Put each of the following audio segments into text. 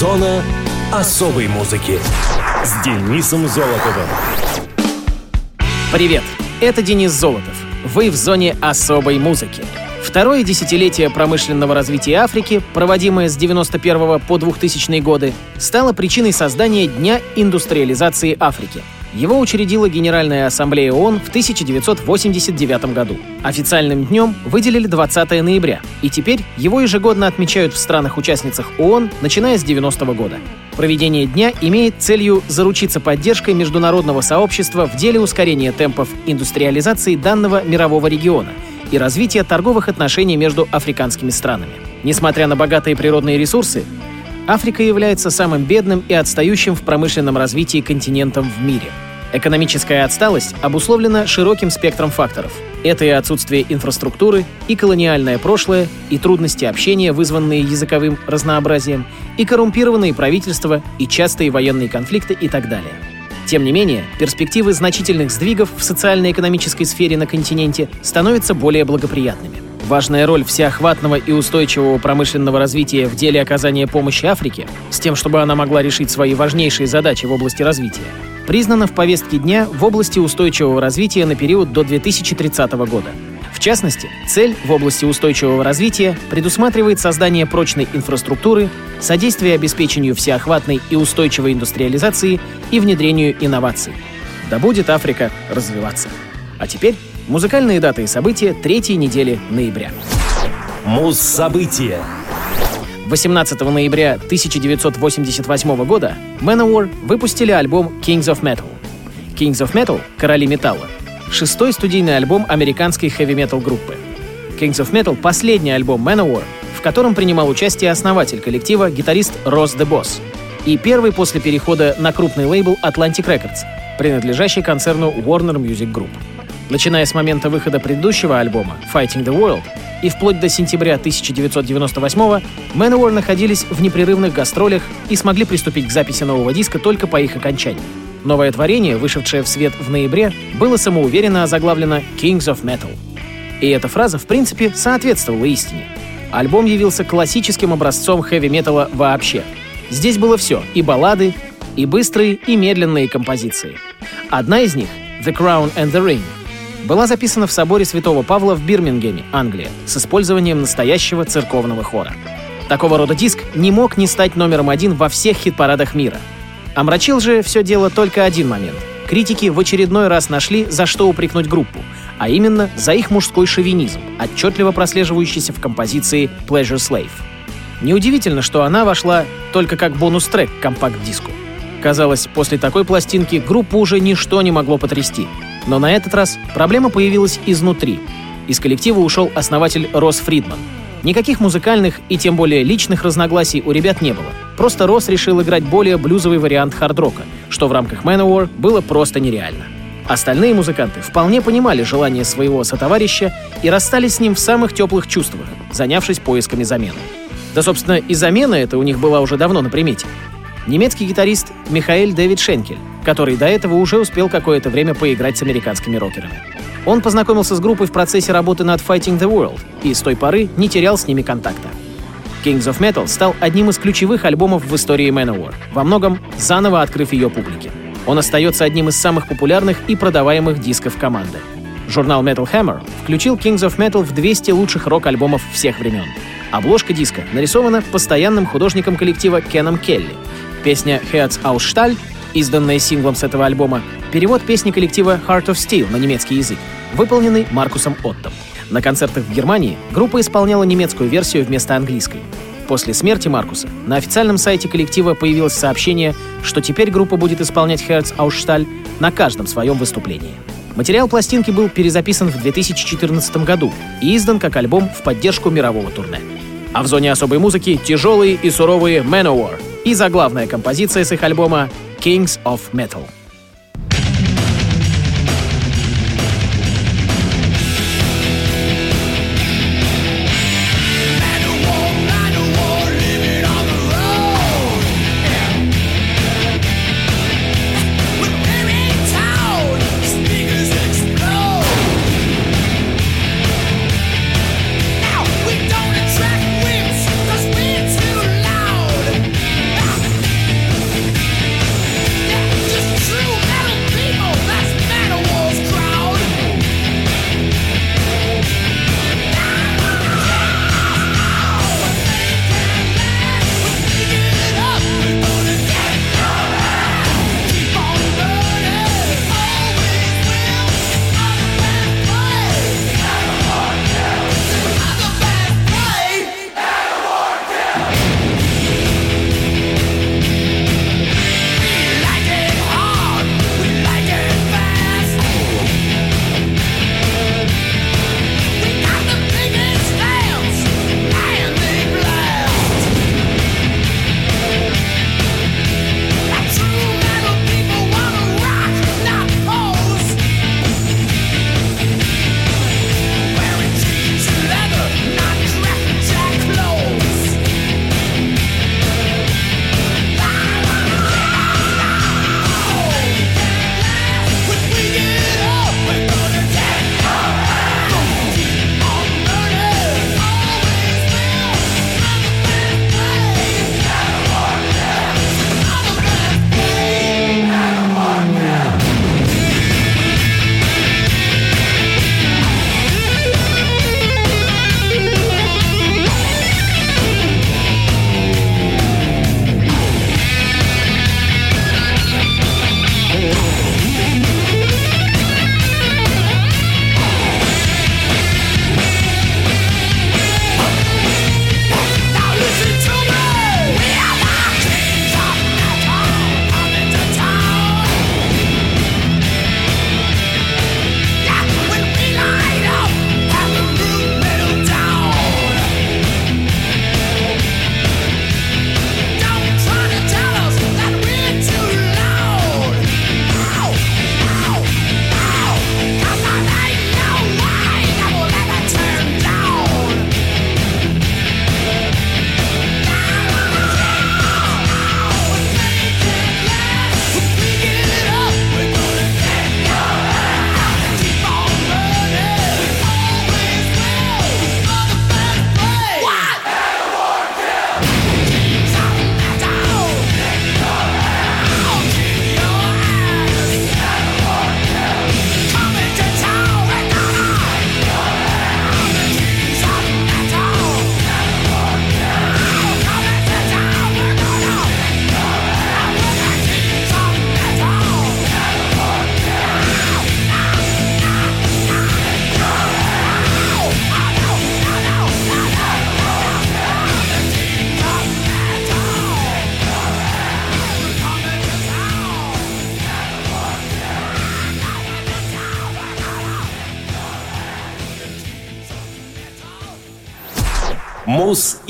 Зона особой музыки с Денисом Золотовым. Привет, это Денис Золотов. Вы в зоне особой музыки. Второе десятилетие промышленного развития Африки, проводимое с 91 по 2000 годы, стало причиной создания Дня индустриализации Африки — его учредила Генеральная Ассамблея ООН в 1989 году. Официальным днем выделили 20 ноября, и теперь его ежегодно отмечают в странах-участницах ООН, начиная с 90 -го года. Проведение дня имеет целью заручиться поддержкой международного сообщества в деле ускорения темпов индустриализации данного мирового региона и развития торговых отношений между африканскими странами. Несмотря на богатые природные ресурсы, Африка является самым бедным и отстающим в промышленном развитии континентом в мире. Экономическая отсталость обусловлена широким спектром факторов. Это и отсутствие инфраструктуры, и колониальное прошлое, и трудности общения, вызванные языковым разнообразием, и коррумпированные правительства, и частые военные конфликты и так далее. Тем не менее, перспективы значительных сдвигов в социально-экономической сфере на континенте становятся более благоприятными. Важная роль всеохватного и устойчивого промышленного развития в деле оказания помощи Африке, с тем, чтобы она могла решить свои важнейшие задачи в области развития, признана в повестке дня в области устойчивого развития на период до 2030 года. В частности, цель в области устойчивого развития предусматривает создание прочной инфраструктуры, содействие обеспечению всеохватной и устойчивой индустриализации и внедрению инноваций. Да будет Африка развиваться. А теперь Музыкальные даты и события третьей недели ноября. Муз-события. 18 ноября 1988 года Manowar выпустили альбом Kings of Metal. Kings of Metal — Короли металла. Шестой студийный альбом американской хэви-метал группы. Kings of Metal — последний альбом Manowar, в котором принимал участие основатель коллектива, гитарист Росс Де Босс, и первый после перехода на крупный лейбл Atlantic Records, принадлежащий концерну Warner Music Group. Начиная с момента выхода предыдущего альбома «Fighting the World» и вплоть до сентября 1998-го Manowar находились в непрерывных гастролях и смогли приступить к записи нового диска только по их окончании. Новое творение, вышедшее в свет в ноябре, было самоуверенно озаглавлено «Kings of Metal». И эта фраза, в принципе, соответствовала истине. Альбом явился классическим образцом хэви-металла вообще. Здесь было все — и баллады, и быстрые, и медленные композиции. Одна из них — «The Crown and the Ring» была записана в соборе Святого Павла в Бирмингеме, Англия, с использованием настоящего церковного хора. Такого рода диск не мог не стать номером один во всех хит-парадах мира. Омрачил же все дело только один момент. Критики в очередной раз нашли, за что упрекнуть группу, а именно за их мужской шовинизм, отчетливо прослеживающийся в композиции Pleasure Slave. Неудивительно, что она вошла только как бонус-трек к компакт-диску. Казалось, после такой пластинки группу уже ничто не могло потрясти, но на этот раз проблема появилась изнутри. Из коллектива ушел основатель Росс Фридман. Никаких музыкальных и тем более личных разногласий у ребят не было. Просто Росс решил играть более блюзовый вариант хард-рока, что в рамках Manowar было просто нереально. Остальные музыканты вполне понимали желание своего сотоварища и расстались с ним в самых теплых чувствах, занявшись поисками замены. Да, собственно, и замена эта у них была уже давно на примете немецкий гитарист Михаэль Дэвид Шенкель, который до этого уже успел какое-то время поиграть с американскими рокерами. Он познакомился с группой в процессе работы над Fighting the World и с той поры не терял с ними контакта. Kings of Metal стал одним из ключевых альбомов в истории Manowar, во многом заново открыв ее публике. Он остается одним из самых популярных и продаваемых дисков команды. Журнал Metal Hammer включил Kings of Metal в 200 лучших рок-альбомов всех времен. Обложка диска нарисована постоянным художником коллектива Кеном Келли — Песня «Herz aus Stahl», изданная синглом с этого альбома, перевод песни коллектива Heart of Steel на немецкий язык, выполненный Маркусом Оттом. На концертах в Германии группа исполняла немецкую версию вместо английской. После смерти Маркуса на официальном сайте коллектива появилось сообщение, что теперь группа будет исполнять Herz aus Stahl на каждом своем выступлении. Материал пластинки был перезаписан в 2014 году и издан как альбом в поддержку мирового турне. А в зоне особой музыки тяжелые и суровые Manowar — и заглавная композиция с их альбома «Kings of Metal».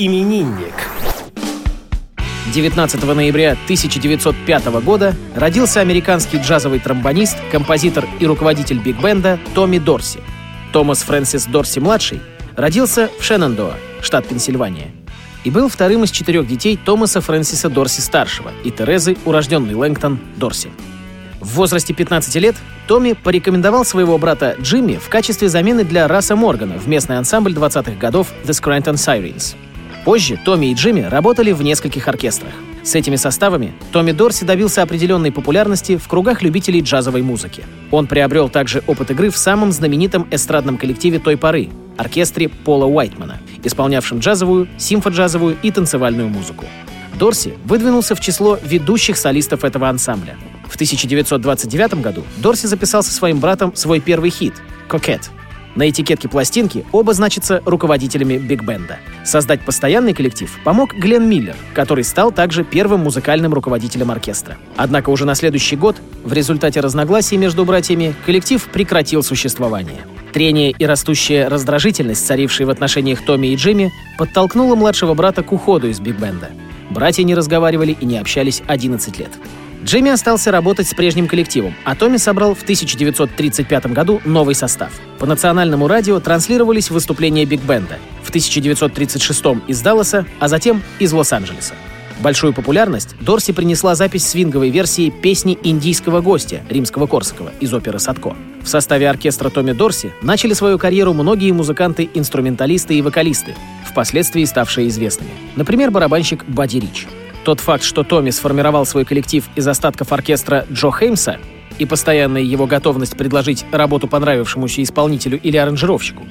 Мус-именинник. 19 ноября 1905 года родился американский джазовый тромбонист, композитор и руководитель биг-бенда Томми Дорси. Томас Фрэнсис Дорси-младший родился в Шеннандоа, штат Пенсильвания, и был вторым из четырех детей Томаса Фрэнсиса Дорси-старшего и Терезы, урожденный Лэнгтон, Дорси. В возрасте 15 лет Томми порекомендовал своего брата Джимми в качестве замены для Раса Моргана в местный ансамбль 20-х годов The Scranton Sirens. Позже Томми и Джимми работали в нескольких оркестрах. С этими составами Томми Дорси добился определенной популярности в кругах любителей джазовой музыки. Он приобрел также опыт игры в самом знаменитом эстрадном коллективе той поры — оркестре Пола Уайтмана, исполнявшем джазовую, симфоджазовую и танцевальную музыку. Дорси выдвинулся в число ведущих солистов этого ансамбля. В 1929 году Дорси записал со своим братом свой первый хит «Кокет». На этикетке пластинки оба значатся руководителями биг-бенда. Создать постоянный коллектив помог Глен Миллер, который стал также первым музыкальным руководителем оркестра. Однако уже на следующий год, в результате разногласий между братьями, коллектив прекратил существование. Трение и растущая раздражительность, царившие в отношениях Томми и Джимми, подтолкнула младшего брата к уходу из биг-бенда. Братья не разговаривали и не общались 11 лет. Джимми остался работать с прежним коллективом, а Томми собрал в 1935 году новый состав. По национальному радио транслировались выступления биг-бенда. В 1936 из Далласа, а затем из Лос-Анджелеса. Большую популярность Дорси принесла запись свинговой версии песни «Индийского гостя» римского Корсакова из оперы «Садко». В составе оркестра Томми Дорси начали свою карьеру многие музыканты-инструменталисты и вокалисты, впоследствии ставшие известными. Например, барабанщик Бадди Рич. Тот факт, что Томми сформировал свой коллектив из остатков оркестра Джо Хеймса и постоянная его готовность предложить работу понравившемуся исполнителю или аранжировщику,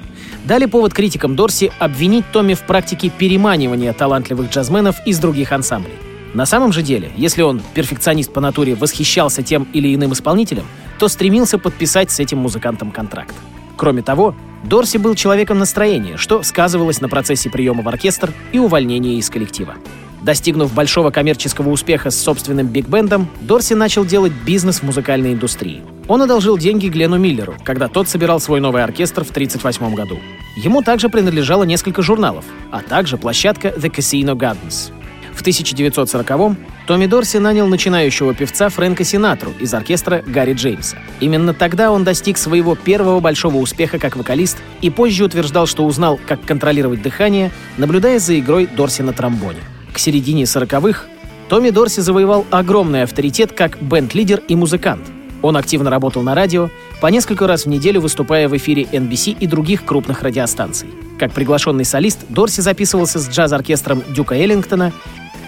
дали повод критикам Дорси обвинить Томми в практике переманивания талантливых джазменов из других ансамблей. На самом же деле, если он, перфекционист по натуре, восхищался тем или иным исполнителем, то стремился подписать с этим музыкантом контракт. Кроме того, Дорси был человеком настроения, что сказывалось на процессе приема в оркестр и увольнения из коллектива. Достигнув большого коммерческого успеха с собственным биг-бендом, Дорси начал делать бизнес в музыкальной индустрии. Он одолжил деньги Глену Миллеру, когда тот собирал свой новый оркестр в 1938 году. Ему также принадлежало несколько журналов, а также площадка The Casino Gardens. В 1940-м Томми Дорси нанял начинающего певца Фрэнка Синатру из оркестра Гарри Джеймса. Именно тогда он достиг своего первого большого успеха как вокалист и позже утверждал, что узнал, как контролировать дыхание, наблюдая за игрой Дорси на тромбоне. К середине 40-х Томми Дорси завоевал огромный авторитет как бенд-лидер и музыкант. Он активно работал на радио, по несколько раз в неделю выступая в эфире NBC и других крупных радиостанций. Как приглашенный солист, Дорси записывался с джаз-оркестром Дюка Эллингтона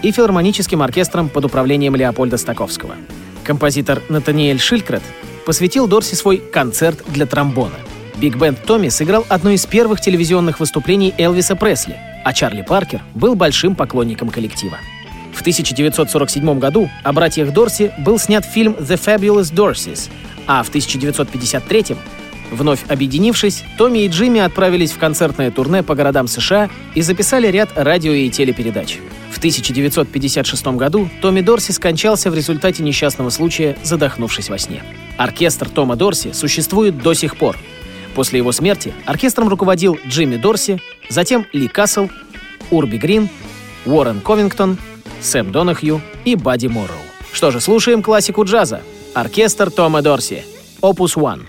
и филармоническим оркестром под управлением Леопольда Стоковского. Композитор Натаниэль Шилькрет посвятил Дорси свой «Концерт для тромбона». Биг-бенд Томми сыграл одно из первых телевизионных выступлений Элвиса Пресли — а Чарли Паркер был большим поклонником коллектива. В 1947 году о братьях Дорси был снят фильм «The Fabulous Dorseys», а в 1953 Вновь объединившись, Томми и Джимми отправились в концертное турне по городам США и записали ряд радио и телепередач. В 1956 году Томми Дорси скончался в результате несчастного случая, задохнувшись во сне. Оркестр Тома Дорси существует до сих пор, После его смерти оркестром руководил Джимми Дорси, затем Ли Кассел, Урби Грин, Уоррен Ковингтон, Сэм Донахью и Бадди Морроу. Что же, слушаем классику джаза. Оркестр Тома Дорси. Opus One.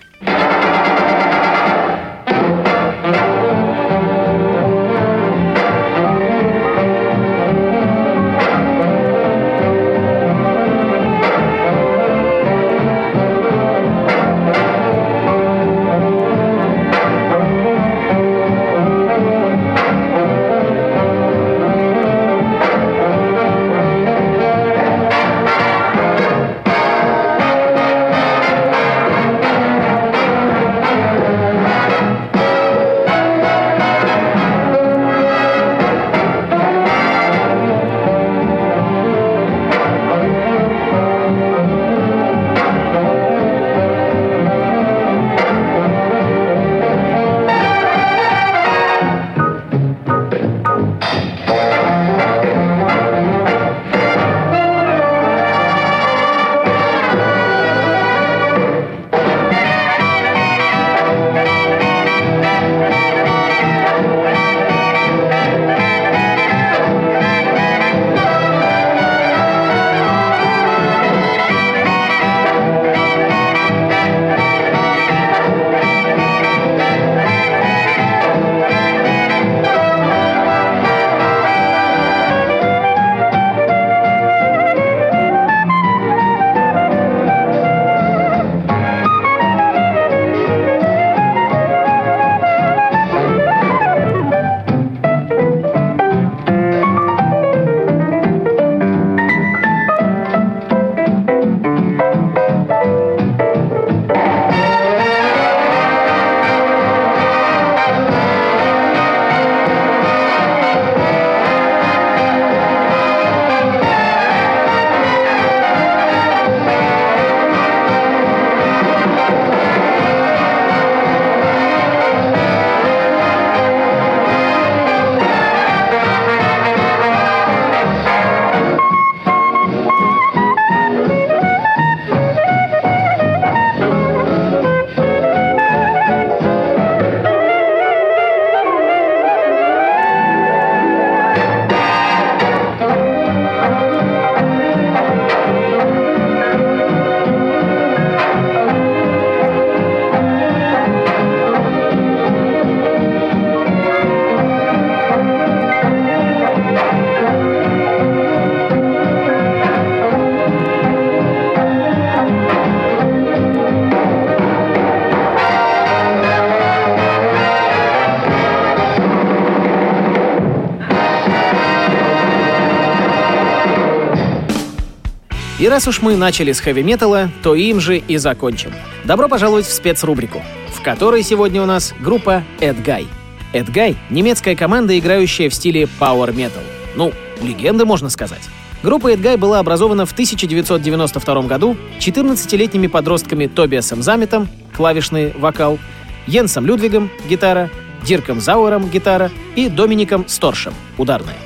И раз уж мы начали с хэви-металла, то им же и закончим. Добро пожаловать в спецрубрику, в которой сегодня у нас группа Эдгай. Эдгай — немецкая команда, играющая в стиле Power Metal. Ну, легенда, можно сказать. Группа Эдгай была образована в 1992 году 14-летними подростками Тобиасом Заметом, клавишный вокал, Йенсом Людвигом, гитара, Дирком Зауэром, гитара и Домиником Сторшем, ударная.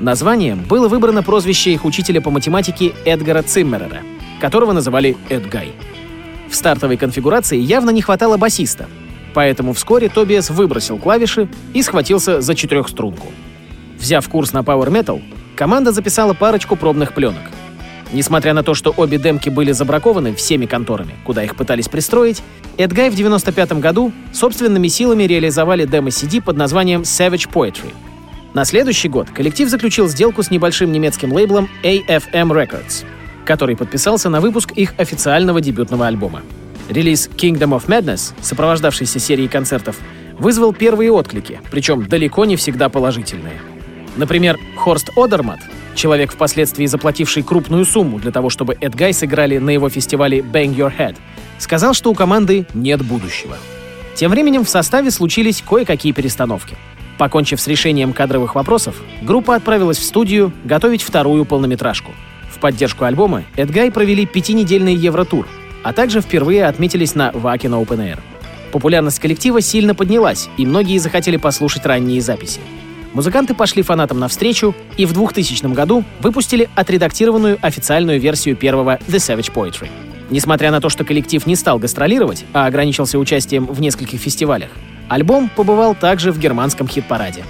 Названием было выбрано прозвище их учителя по математике Эдгара Циммерера, которого называли Эдгай. В стартовой конфигурации явно не хватало басиста, поэтому вскоре Тобиас выбросил клавиши и схватился за четырехструнку. Взяв курс на Power Metal, команда записала парочку пробных пленок. Несмотря на то, что обе демки были забракованы всеми конторами, куда их пытались пристроить, Эдгай в 95 году собственными силами реализовали демо-CD под названием Savage Poetry — на следующий год коллектив заключил сделку с небольшим немецким лейблом AFM Records, который подписался на выпуск их официального дебютного альбома. Релиз Kingdom of Madness, сопровождавшийся серией концертов, вызвал первые отклики, причем далеко не всегда положительные. Например, Хорст Одермат, человек, впоследствии заплативший крупную сумму для того, чтобы Эдгай сыграли на его фестивале Bang Your Head, сказал, что у команды нет будущего. Тем временем в составе случились кое-какие перестановки — Покончив с решением кадровых вопросов, группа отправилась в студию готовить вторую полнометражку. В поддержку альбома Эдгай провели пятинедельный Евротур, а также впервые отметились на Вакен Open Air. Популярность коллектива сильно поднялась, и многие захотели послушать ранние записи. Музыканты пошли фанатам навстречу и в 2000 году выпустили отредактированную официальную версию первого The Savage Poetry. Несмотря на то, что коллектив не стал гастролировать, а ограничился участием в нескольких фестивалях, Альбом побывал также в германском хит-параде.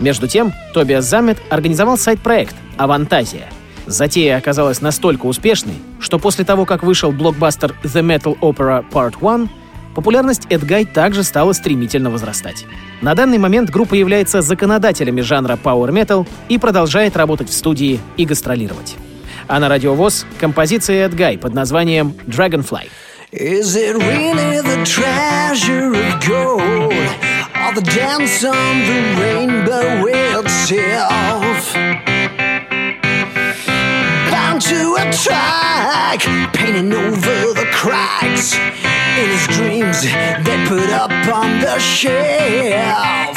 Между тем, Тобиас Замет организовал сайт-проект «Авантазия». Затея оказалась настолько успешной, что после того, как вышел блокбастер The Metal Opera Part 1, популярность Эдгай также стала стремительно возрастать. На данный момент группа является законодателями жанра Power Metal и продолжает работать в студии и гастролировать. А на радиовоз композиция Эдгай под названием Dragonfly — Is it really the treasure of gold or the dance on the rainbow itself? Bound to a track, painting over the cracks in his dreams they put up on the shelf.